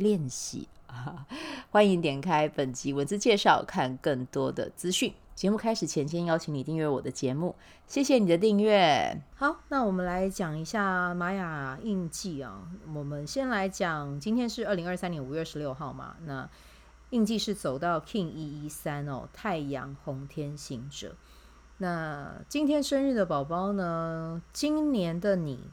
练习啊，欢迎点开本集文字介绍，看更多的资讯。节目开始前，先邀请你订阅我的节目，谢谢你的订阅。好，那我们来讲一下玛雅印记啊。我们先来讲，今天是二零二三年五月十六号嘛。那印记是走到 King 一一三哦，太阳红天行者。那今天生日的宝宝呢？今年的你。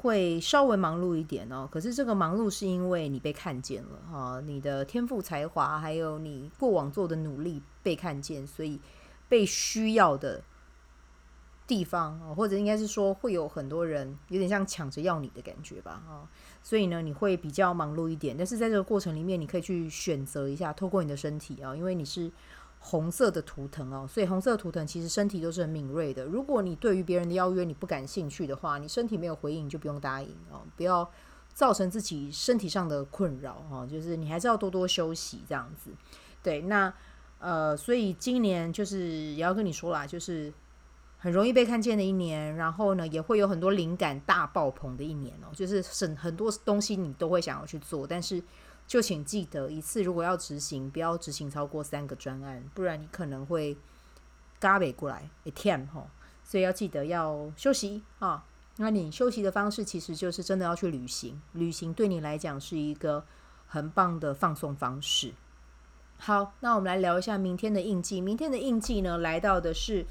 会稍微忙碌一点哦，可是这个忙碌是因为你被看见了哈，你的天赋才华还有你过往做的努力被看见，所以被需要的地方，或者应该是说会有很多人有点像抢着要你的感觉吧啊，所以呢你会比较忙碌一点，但是在这个过程里面你可以去选择一下，透过你的身体啊，因为你是。红色的图腾哦，所以红色图腾其实身体都是很敏锐的。如果你对于别人的邀约你不感兴趣的话，你身体没有回应，就不用答应哦，不要造成自己身体上的困扰哦。就是你还是要多多休息这样子。对，那呃，所以今年就是也要跟你说啦，就是很容易被看见的一年，然后呢，也会有很多灵感大爆棚的一年哦。就是很很多东西你都会想要去做，但是。就请记得，一次如果要执行，不要执行超过三个专案，不然你可能会嘎北过来一天哈。所以要记得要休息啊。那你休息的方式其实就是真的要去旅行，旅行对你来讲是一个很棒的放松方式。好，那我们来聊一下明天的印记。明天的印记呢，来到的是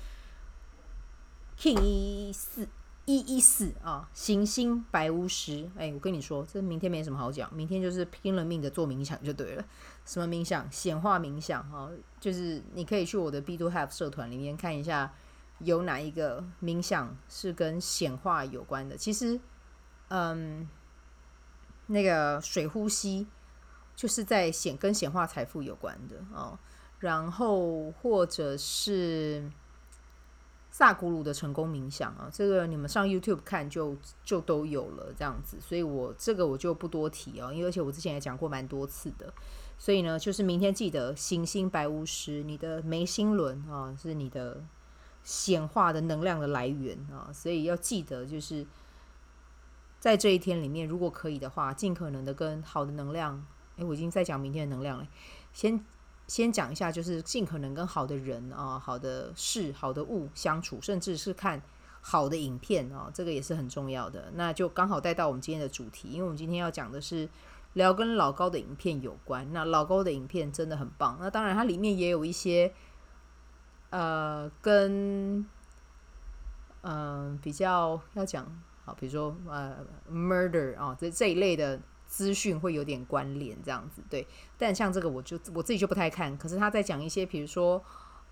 King 一四。一一四啊，行星白巫师。哎，我跟你说，这明天没什么好讲，明天就是拼了命的做冥想就对了。什么冥想？显化冥想啊，就是你可以去我的 B to Have 社团里面看一下，有哪一个冥想是跟显化有关的。其实，嗯，那个水呼吸就是在显跟显化财富有关的哦。然后或者是。萨古鲁的成功冥想啊，这个你们上 YouTube 看就就都有了这样子，所以我这个我就不多提哦，因为而且我之前也讲过蛮多次的，所以呢，就是明天记得行星白巫师，你的眉心轮啊是你的显化的能量的来源啊，所以要记得就是在这一天里面，如果可以的话，尽可能的跟好的能量，诶，我已经在讲明天的能量了，先。先讲一下，就是尽可能跟好的人啊、好的事、好的物相处，甚至是看好的影片啊，这个也是很重要的。那就刚好带到我们今天的主题，因为我们今天要讲的是聊跟老高的影片有关。那老高的影片真的很棒，那当然它里面也有一些呃跟嗯、比较要讲好，比如说呃 murder 啊这这一类的。资讯会有点关联，这样子对，但像这个我就我自己就不太看。可是他在讲一些，比如说，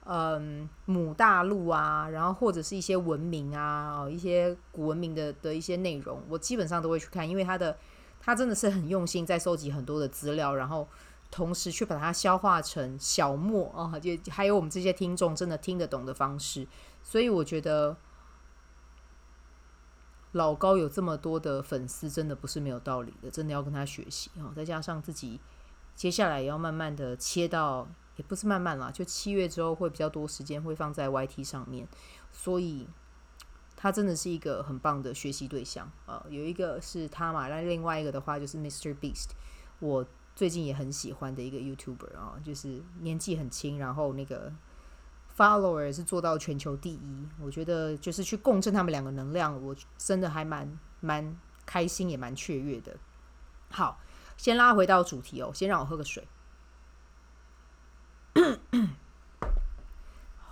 嗯，母大陆啊，然后或者是一些文明啊，一些古文明的的一些内容，我基本上都会去看，因为他的他真的是很用心在收集很多的资料，然后同时去把它消化成小莫啊，就还有我们这些听众真的听得懂的方式，所以我觉得。老高有这么多的粉丝，真的不是没有道理的，真的要跟他学习哈。再加上自己接下来也要慢慢的切到，也不是慢慢啦，就七月之后会比较多时间会放在 YT 上面，所以他真的是一个很棒的学习对象啊。有一个是他嘛，那另外一个的话就是 Mr. Beast，我最近也很喜欢的一个 YouTuber 啊，就是年纪很轻，然后那个。Follower 是做到全球第一，我觉得就是去共振他们两个能量，我真的还蛮蛮开心，也蛮雀跃的。好，先拉回到主题哦，先让我喝个水。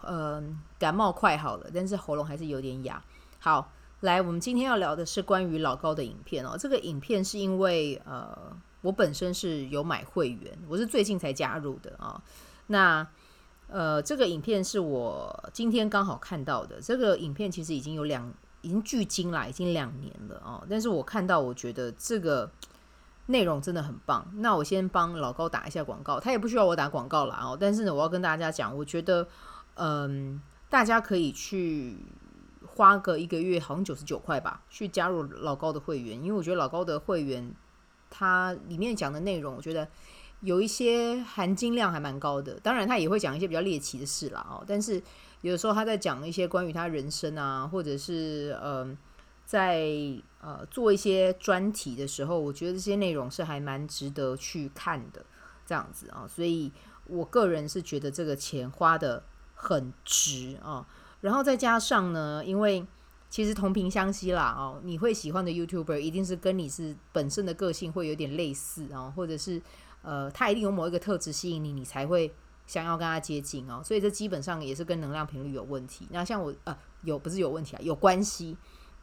嗯、感冒快好了，但是喉咙还是有点哑。好，来，我们今天要聊的是关于老高的影片哦。这个影片是因为呃，我本身是有买会员，我是最近才加入的啊、哦。那呃，这个影片是我今天刚好看到的。这个影片其实已经有两，已经距今啦，已经两年了哦。但是我看到，我觉得这个内容真的很棒。那我先帮老高打一下广告，他也不需要我打广告啦哦。但是呢，我要跟大家讲，我觉得，嗯，大家可以去花个一个月，好像九十九块吧，去加入老高的会员，因为我觉得老高的会员，他里面讲的内容，我觉得有一些含金量还蛮高的。当然，他也会讲一些比较猎奇的事啦哦。但是有的时候他在讲一些关于他人生啊，或者是嗯。在呃做一些专题的时候，我觉得这些内容是还蛮值得去看的，这样子啊，所以我个人是觉得这个钱花得很值啊。然后再加上呢，因为其实同频相吸啦哦，你会喜欢的 YouTuber 一定是跟你是本身的个性会有点类似啊，或者是呃他一定有某一个特质吸引你，你才会想要跟他接近哦。所以这基本上也是跟能量频率有问题。那像我呃有不是有问题啊，有关系。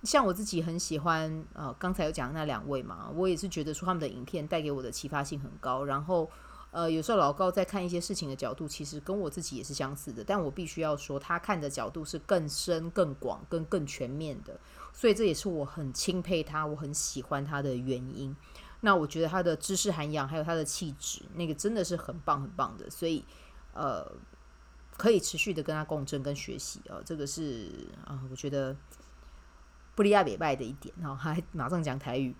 像我自己很喜欢，呃，刚才有讲那两位嘛，我也是觉得说他们的影片带给我的启发性很高。然后，呃，有时候老高在看一些事情的角度，其实跟我自己也是相似的。但我必须要说，他看的角度是更深、更广、更更全面的。所以这也是我很钦佩他，我很喜欢他的原因。那我觉得他的知识涵养还有他的气质，那个真的是很棒很棒的。所以，呃，可以持续的跟他共振跟学习啊，呃，这个是啊，我觉得。布利亚北拜的一点，然后还马上讲台语。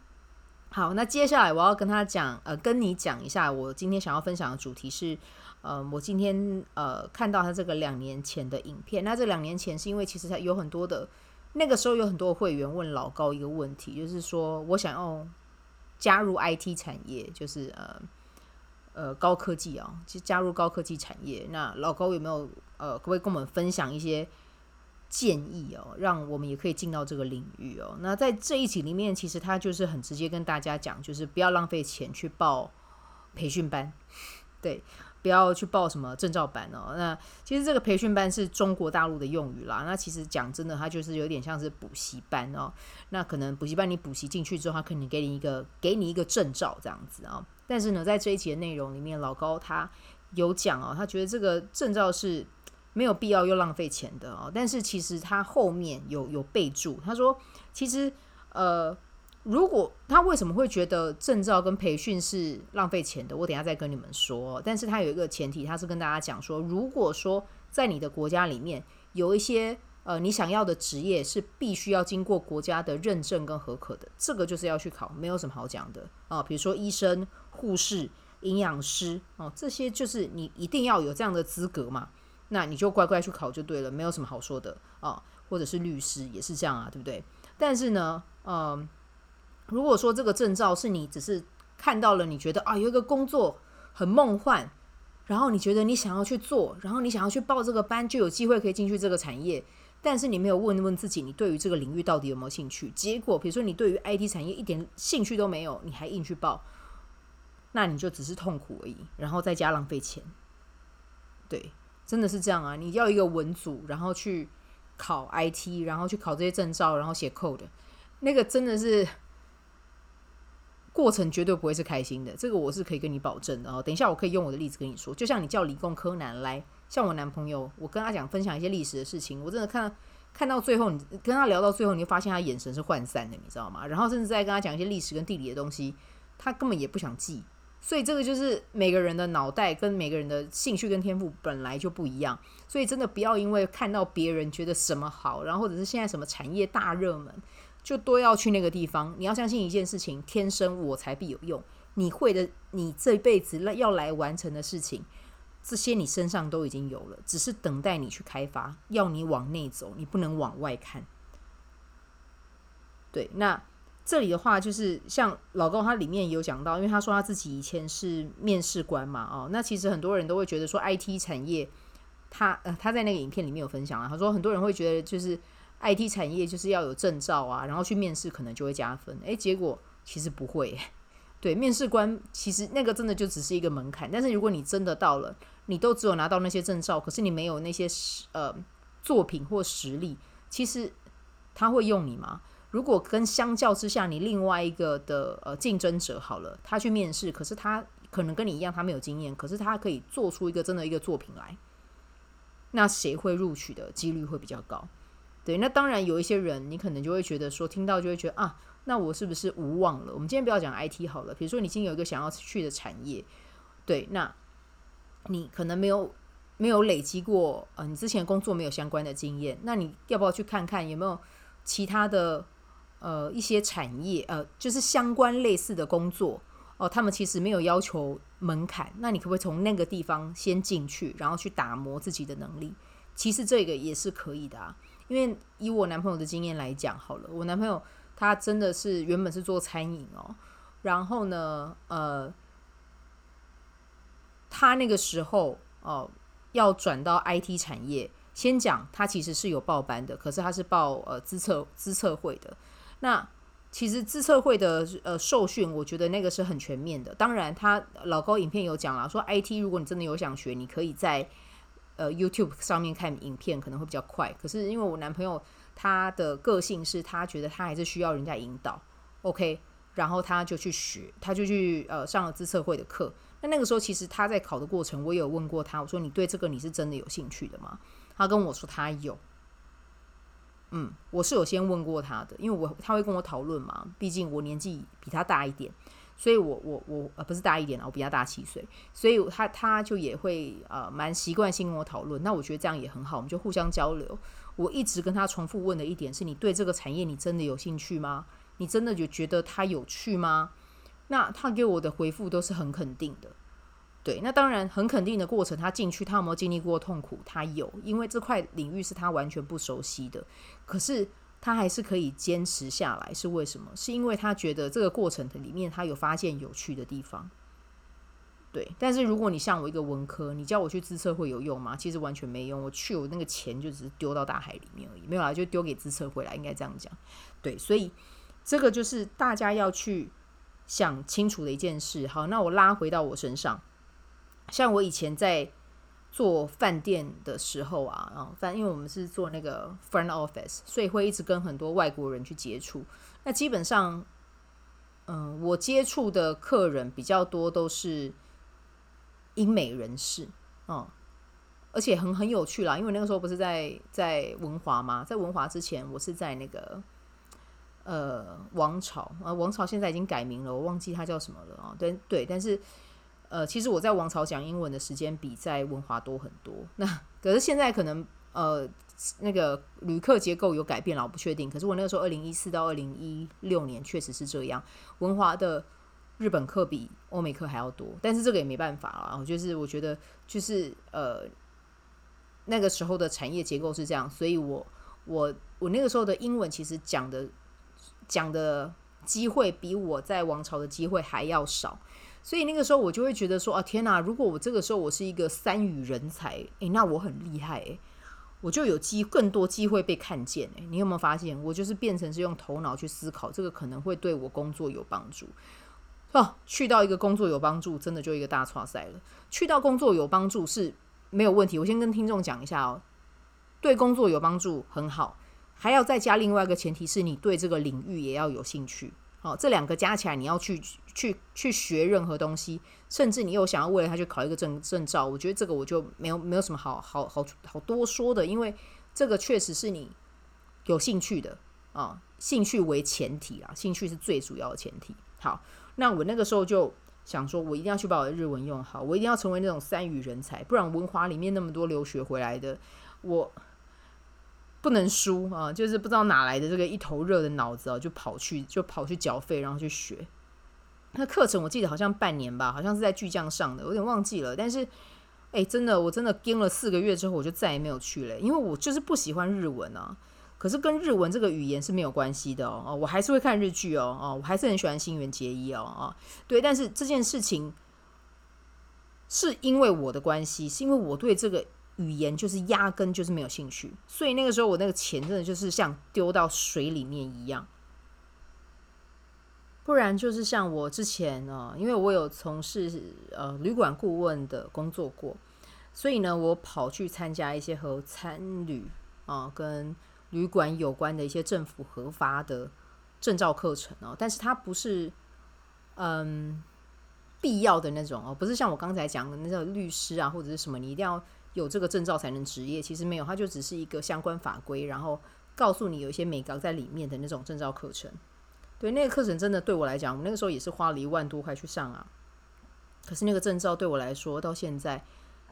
好，那接下来我要跟他讲，呃，跟你讲一下，我今天想要分享的主题是，呃，我今天呃看到他这个两年前的影片。那这两年前是因为其实他有很多的，那个时候有很多会员问老高一个问题，就是说我想要加入 IT 产业，就是呃呃高科技啊，就加入高科技产业。那老高有没有呃可不可以跟我们分享一些？建议哦，让我们也可以进到这个领域哦。那在这一集里面，其实他就是很直接跟大家讲，就是不要浪费钱去报培训班，对，不要去报什么证照班哦。那其实这个培训班是中国大陆的用语啦。那其实讲真的，它就是有点像是补习班哦。那可能补习班你补习进去之后，他可能给你一个给你一个证照这样子啊。但是呢，在这一集的内容里面，老高他有讲哦，他觉得这个证照是。没有必要又浪费钱的哦，但是其实他后面有有备注，他说其实呃，如果他为什么会觉得证照跟培训是浪费钱的，我等下再跟你们说。但是他有一个前提，他是跟大家讲说，如果说在你的国家里面有一些呃你想要的职业是必须要经过国家的认证跟合可的，这个就是要去考，没有什么好讲的啊。比如说医生、护士、营养师哦，这些就是你一定要有这样的资格嘛。那你就乖乖去考就对了，没有什么好说的啊。或者是律师也是这样啊，对不对？但是呢，嗯，如果说这个证照是你只是看到了，你觉得啊有一个工作很梦幻，然后你觉得你想要去做，然后你想要去报这个班，就有机会可以进去这个产业，但是你没有问问自己，你对于这个领域到底有没有兴趣？结果比如说你对于 IT 产业一点兴趣都没有，你还硬去报，那你就只是痛苦而已，然后再加浪费钱，对。真的是这样啊！你要一个文组，然后去考 IT，然后去考这些证照，然后写 code，那个真的是过程绝对不会是开心的。这个我是可以跟你保证的哦。等一下我可以用我的例子跟你说，就像你叫理工科男来，像我男朋友，我跟他讲分享一些历史的事情，我真的看看到最后，你跟他聊到最后，你会发现他眼神是涣散的，你知道吗？然后甚至在跟他讲一些历史跟地理的东西，他根本也不想记。所以这个就是每个人的脑袋跟每个人的兴趣跟天赋本来就不一样，所以真的不要因为看到别人觉得什么好，然后或者是现在什么产业大热门，就都要去那个地方。你要相信一件事情：天生我材必有用。你会的，你这辈子要来完成的事情，这些你身上都已经有了，只是等待你去开发。要你往内走，你不能往外看。对，那。这里的话就是像老高他里面有讲到，因为他说他自己以前是面试官嘛，哦，那其实很多人都会觉得说 IT 产业，他呃他在那个影片里面有分享啊，他说很多人会觉得就是 IT 产业就是要有证照啊，然后去面试可能就会加分，诶，结果其实不会，对，面试官其实那个真的就只是一个门槛，但是如果你真的到了，你都只有拿到那些证照，可是你没有那些呃作品或实力，其实他会用你吗？如果跟相较之下，你另外一个的呃竞争者好了，他去面试，可是他可能跟你一样，他没有经验，可是他可以做出一个真的一个作品来，那谁会录取的几率会比较高？对，那当然有一些人，你可能就会觉得说，听到就会觉得啊，那我是不是无望了？我们今天不要讲 IT 好了，比如说你今天有一个想要去的产业，对，那你可能没有没有累积过，呃，你之前工作没有相关的经验，那你要不要去看看有没有其他的呃一些产业，呃，就是相关类似的工作哦，他们其实没有要求门槛，那你可不可以从那个地方先进去，然后去打磨自己的能力？其实这个也是可以的啊，因为以我男朋友的经验来讲，好了，我男朋友。他真的是原本是做餐饮哦，然后呢，呃，他那个时候哦要转到 IT 产业，先讲他其实是有报班的，可是他是报呃资策资策会的。那其实资测会的呃受训，我觉得那个是很全面的。当然，他老高影片有讲了，说 IT 如果你真的有想学，你可以在呃 YouTube 上面看影片，可能会比较快。可是因为我男朋友。他的个性是他觉得他还是需要人家引导，OK，然后他就去学，他就去呃上了资策会的课。那那个时候其实他在考的过程，我也有问过他，我说你对这个你是真的有兴趣的吗？他跟我说他有，嗯，我是有先问过他的，因为我他会跟我讨论嘛，毕竟我年纪比他大一点，所以我我我呃不是大一点啊，我比他大七岁，所以他他就也会呃蛮习惯性跟我讨论。那我觉得这样也很好，我们就互相交流。我一直跟他重复问的一点是：你对这个产业你真的有兴趣吗？你真的就觉得它有趣吗？那他给我的回复都是很肯定的。对，那当然很肯定的过程，他进去他有没有经历过痛苦？他有，因为这块领域是他完全不熟悉的。可是他还是可以坚持下来，是为什么？是因为他觉得这个过程的里面他有发现有趣的地方。对，但是如果你像我一个文科，你叫我去自测会有用吗？其实完全没用。我去，我那个钱就只是丢到大海里面而已，没有啦，就丢给自测会啦，应该这样讲。对，所以这个就是大家要去想清楚的一件事。好，那我拉回到我身上，像我以前在做饭店的时候啊，啊，反正因为我们是做那个 front office，所以会一直跟很多外国人去接触。那基本上，嗯，我接触的客人比较多都是。英美人士，嗯，而且很很有趣啦，因为那个时候不是在在文华吗？在文华之前，我是在那个呃王朝，呃王朝现在已经改名了，我忘记它叫什么了啊。对对，但是呃，其实我在王朝讲英文的时间比在文华多很多。那可是现在可能呃那个旅客结构有改变了，我不确定。可是我那个时候二零一四到二零一六年确实是这样，文华的。日本课比欧美课还要多，但是这个也没办法啊。我就是我觉得就是呃那个时候的产业结构是这样，所以我我我那个时候的英文其实讲的讲的机会比我在王朝的机会还要少，所以那个时候我就会觉得说啊天哪！如果我这个时候我是一个三语人才，诶，那我很厉害诶，我就有机更多机会被看见诶，你有没有发现？我就是变成是用头脑去思考，这个可能会对我工作有帮助。哦，去到一个工作有帮助，真的就一个大剉赛了。去到工作有帮助是没有问题。我先跟听众讲一下哦，对工作有帮助很好，还要再加另外一个前提是你对这个领域也要有兴趣。好，这两个加起来，你要去去去学任何东西，甚至你又想要为了他去考一个证证照，我觉得这个我就没有没有什么好好好好多说的，因为这个确实是你有兴趣的啊，兴趣为前提啊，兴趣是最主要的前提。好。那我那个时候就想说，我一定要去把我的日文用好，我一定要成为那种三语人才，不然文华里面那么多留学回来的，我不能输啊！就是不知道哪来的这个一头热的脑子啊，就跑去就跑去缴费，然后去学。那课程我记得好像半年吧，好像是在巨匠上的，有点忘记了。但是，哎，真的，我真的跟了四个月之后，我就再也没有去了，因为我就是不喜欢日文啊。可是跟日文这个语言是没有关系的哦，哦，我还是会看日剧哦，哦，我还是很喜欢新垣结衣哦，哦，对，但是这件事情是因为我的关系，是因为我对这个语言就是压根就是没有兴趣，所以那个时候我那个钱真的就是像丢到水里面一样，不然就是像我之前呢，因为我有从事呃旅馆顾问的工作过，所以呢，我跑去参加一些和餐旅啊跟旅馆有关的一些政府核发的证照课程哦，但是它不是嗯必要的那种哦，不是像我刚才讲的那个律师啊或者是什么，你一定要有这个证照才能执业。其实没有，它就只是一个相关法规，然后告诉你有一些眉角在里面的那种证照课程。对，那个课程真的对我来讲，我那个时候也是花了一万多块去上啊。可是那个证照对我来说，到现在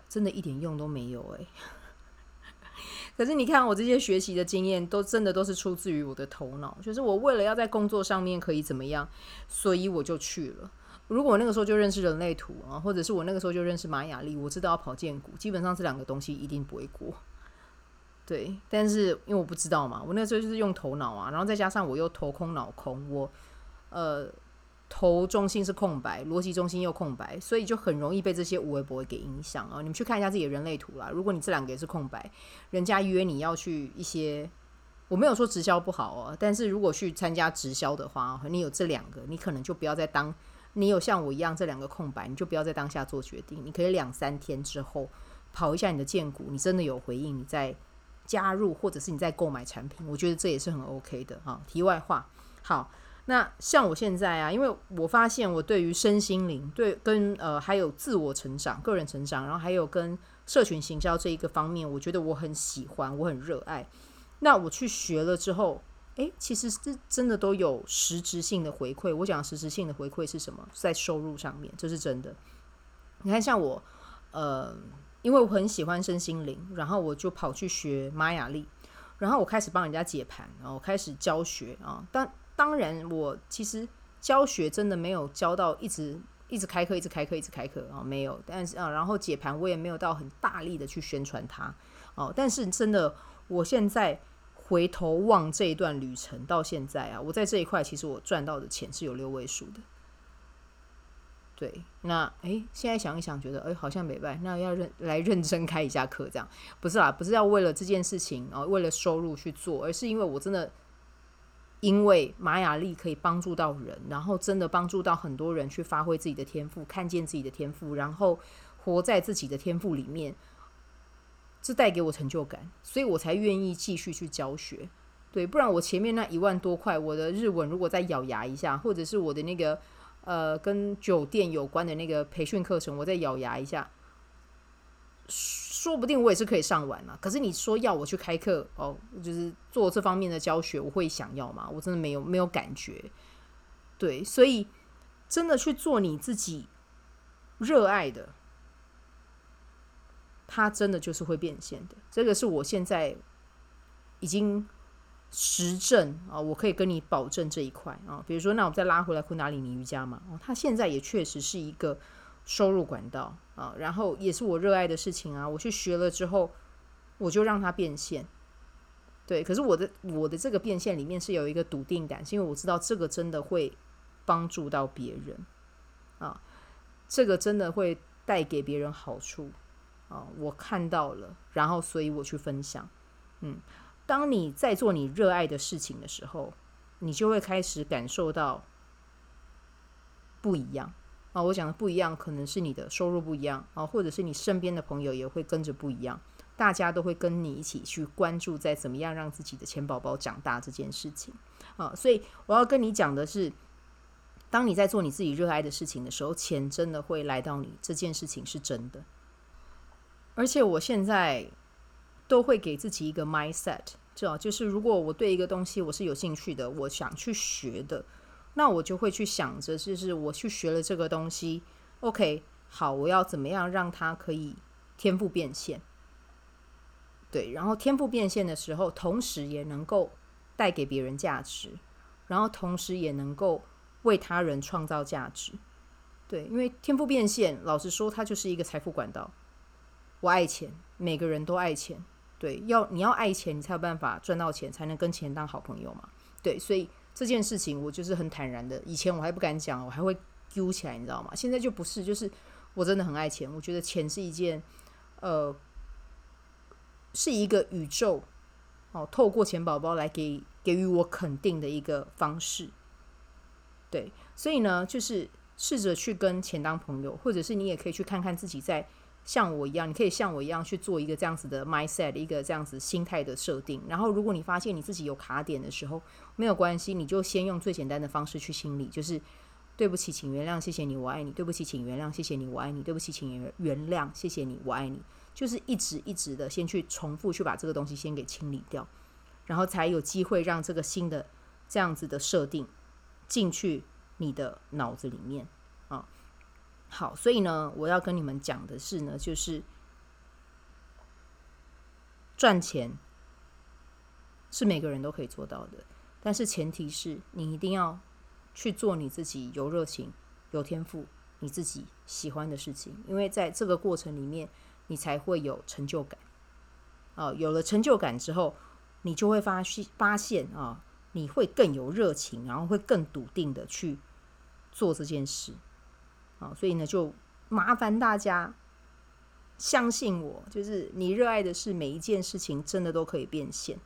真的一点用都没有哎。可是你看，我这些学习的经验，都真的都是出自于我的头脑，就是我为了要在工作上面可以怎么样，所以我就去了。如果我那个时候就认识人类图啊，或者是我那个时候就认识玛雅历，我知道要跑荐股，基本上这两个东西一定不会过。对，但是因为我不知道嘛，我那时候就是用头脑啊，然后再加上我又头空脑空，我呃。头中心是空白，逻辑中心又空白，所以就很容易被这些无微博给影响啊！你们去看一下自己的人类图啦。如果你这两个也是空白，人家约你要去一些，我没有说直销不好哦，但是如果去参加直销的话，你有这两个，你可能就不要再当，你有像我一样这两个空白，你就不要在当下做决定。你可以两三天之后跑一下你的荐股，你真的有回应，你再加入，或者是你再购买产品，我觉得这也是很 OK 的啊。题外话，好。那像我现在啊，因为我发现我对于身心灵，对跟呃还有自我成长、个人成长，然后还有跟社群行销这一个方面，我觉得我很喜欢，我很热爱。那我去学了之后，诶，其实这真的都有实质性的回馈。我讲实质性的回馈是什么？在收入上面，这是真的。你看，像我，呃，因为我很喜欢身心灵，然后我就跑去学玛雅历，然后我开始帮人家解盘，然后开始教学啊，当当然，我其实教学真的没有教到一直一直开课，一直开课，一直开课啊，没有。但是啊，然后解盘我也没有到很大力的去宣传它哦。但是真的，我现在回头望这一段旅程到现在啊，我在这一块其实我赚到的钱是有六位数的。对，那诶，现在想一想，觉得诶，好像没办法，那要认来认真开一下课，这样不是啦，不是要为了这件事情啊，为了收入去做，而是因为我真的。因为玛雅历可以帮助到人，然后真的帮助到很多人去发挥自己的天赋，看见自己的天赋，然后活在自己的天赋里面，这带给我成就感，所以我才愿意继续去教学。对，不然我前面那一万多块，我的日文如果再咬牙一下，或者是我的那个呃跟酒店有关的那个培训课程，我再咬牙一下。说不定我也是可以上完了，可是你说要我去开课哦，就是做这方面的教学，我会想要吗？我真的没有没有感觉。对，所以真的去做你自己热爱的，它真的就是会变现的。这个是我现在已经实证啊，我可以跟你保证这一块啊。比如说，那我们再拉回来昆达里尼瑜伽嘛，它现在也确实是一个。收入管道啊，然后也是我热爱的事情啊。我去学了之后，我就让它变现。对，可是我的我的这个变现里面是有一个笃定感，是因为我知道这个真的会帮助到别人啊，这个真的会带给别人好处啊。我看到了，然后所以我去分享。嗯，当你在做你热爱的事情的时候，你就会开始感受到不一样。啊，我讲的不一样，可能是你的收入不一样啊，或者是你身边的朋友也会跟着不一样，大家都会跟你一起去关注在怎么样让自己的钱宝宝长大这件事情啊。所以我要跟你讲的是，当你在做你自己热爱的事情的时候，钱真的会来到你，这件事情是真的。而且我现在都会给自己一个 mindset，这就是如果我对一个东西我是有兴趣的，我想去学的。那我就会去想着，就是我去学了这个东西，OK，好，我要怎么样让它可以天赋变现？对，然后天赋变现的时候，同时也能够带给别人价值，然后同时也能够为他人创造价值。对，因为天赋变现，老实说，它就是一个财富管道。我爱钱，每个人都爱钱。对，要你要爱钱，你才有办法赚到钱，才能跟钱当好朋友嘛。对，所以。这件事情我就是很坦然的，以前我还不敢讲，我还会揪起来，你知道吗？现在就不是，就是我真的很爱钱，我觉得钱是一件，呃，是一个宇宙哦，透过钱宝宝来给给予我肯定的一个方式。对，所以呢，就是试着去跟钱当朋友，或者是你也可以去看看自己在。像我一样，你可以像我一样去做一个这样子的 mindset，一个这样子心态的设定。然后，如果你发现你自己有卡点的时候，没有关系，你就先用最简单的方式去清理，就是对不起，请原谅，谢谢你，我爱你。对不起，请原谅，谢谢你，我爱你。对不起，请原谅，谢谢你，我爱你。就是一直一直的先去重复去把这个东西先给清理掉，然后才有机会让这个新的这样子的设定进去你的脑子里面。好，所以呢，我要跟你们讲的是呢，就是赚钱是每个人都可以做到的，但是前提是你一定要去做你自己有热情、有天赋、你自己喜欢的事情，因为在这个过程里面，你才会有成就感。啊，有了成就感之后，你就会发发现啊，你会更有热情，然后会更笃定的去做这件事。啊，所以呢，就麻烦大家相信我，就是你热爱的事，每一件事情真的都可以变现。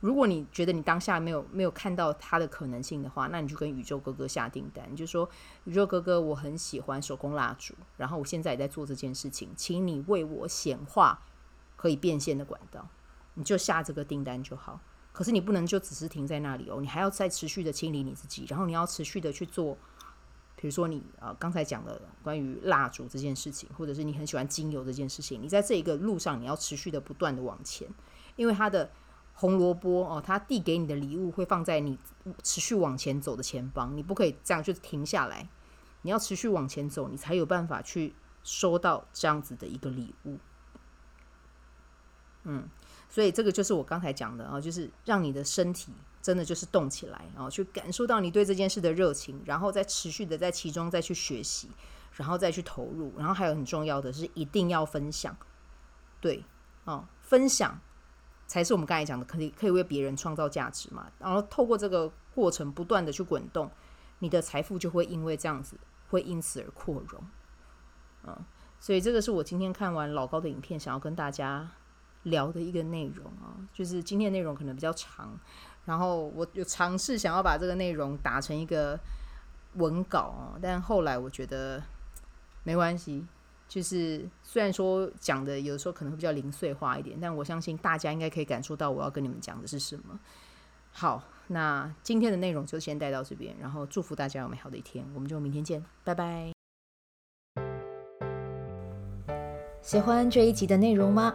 如果你觉得你当下没有没有看到它的可能性的话，那你就跟宇宙哥哥下订单，你就说宇宙哥哥，我很喜欢手工蜡烛，然后我现在也在做这件事情，请你为我显化可以变现的管道，你就下这个订单就好。可是你不能就只是停在那里哦，你还要再持续的清理你自己，然后你要持续的去做，比如说你啊刚才讲的关于蜡烛这件事情，或者是你很喜欢精油这件事情，你在这一个路上你要持续的不断的往前，因为它的。红萝卜哦，他递给你的礼物会放在你持续往前走的前方，你不可以这样就停下来，你要持续往前走，你才有办法去收到这样子的一个礼物。嗯，所以这个就是我刚才讲的啊，就是让你的身体真的就是动起来，然后去感受到你对这件事的热情，然后再持续的在其中再去学习，然后再去投入，然后还有很重要的是一定要分享，对，哦，分享。才是我们刚才讲的，可以可以为别人创造价值嘛。然后透过这个过程不断的去滚动，你的财富就会因为这样子，会因此而扩容。嗯，所以这个是我今天看完老高的影片，想要跟大家聊的一个内容啊。就是今天内容可能比较长，然后我有尝试想要把这个内容打成一个文稿啊，但后来我觉得没关系。就是虽然说讲的有时候可能会比较零碎化一点，但我相信大家应该可以感受到我要跟你们讲的是什么。好，那今天的内容就先带到这边，然后祝福大家有美好的一天，我们就明天见，拜拜。喜欢这一集的内容吗？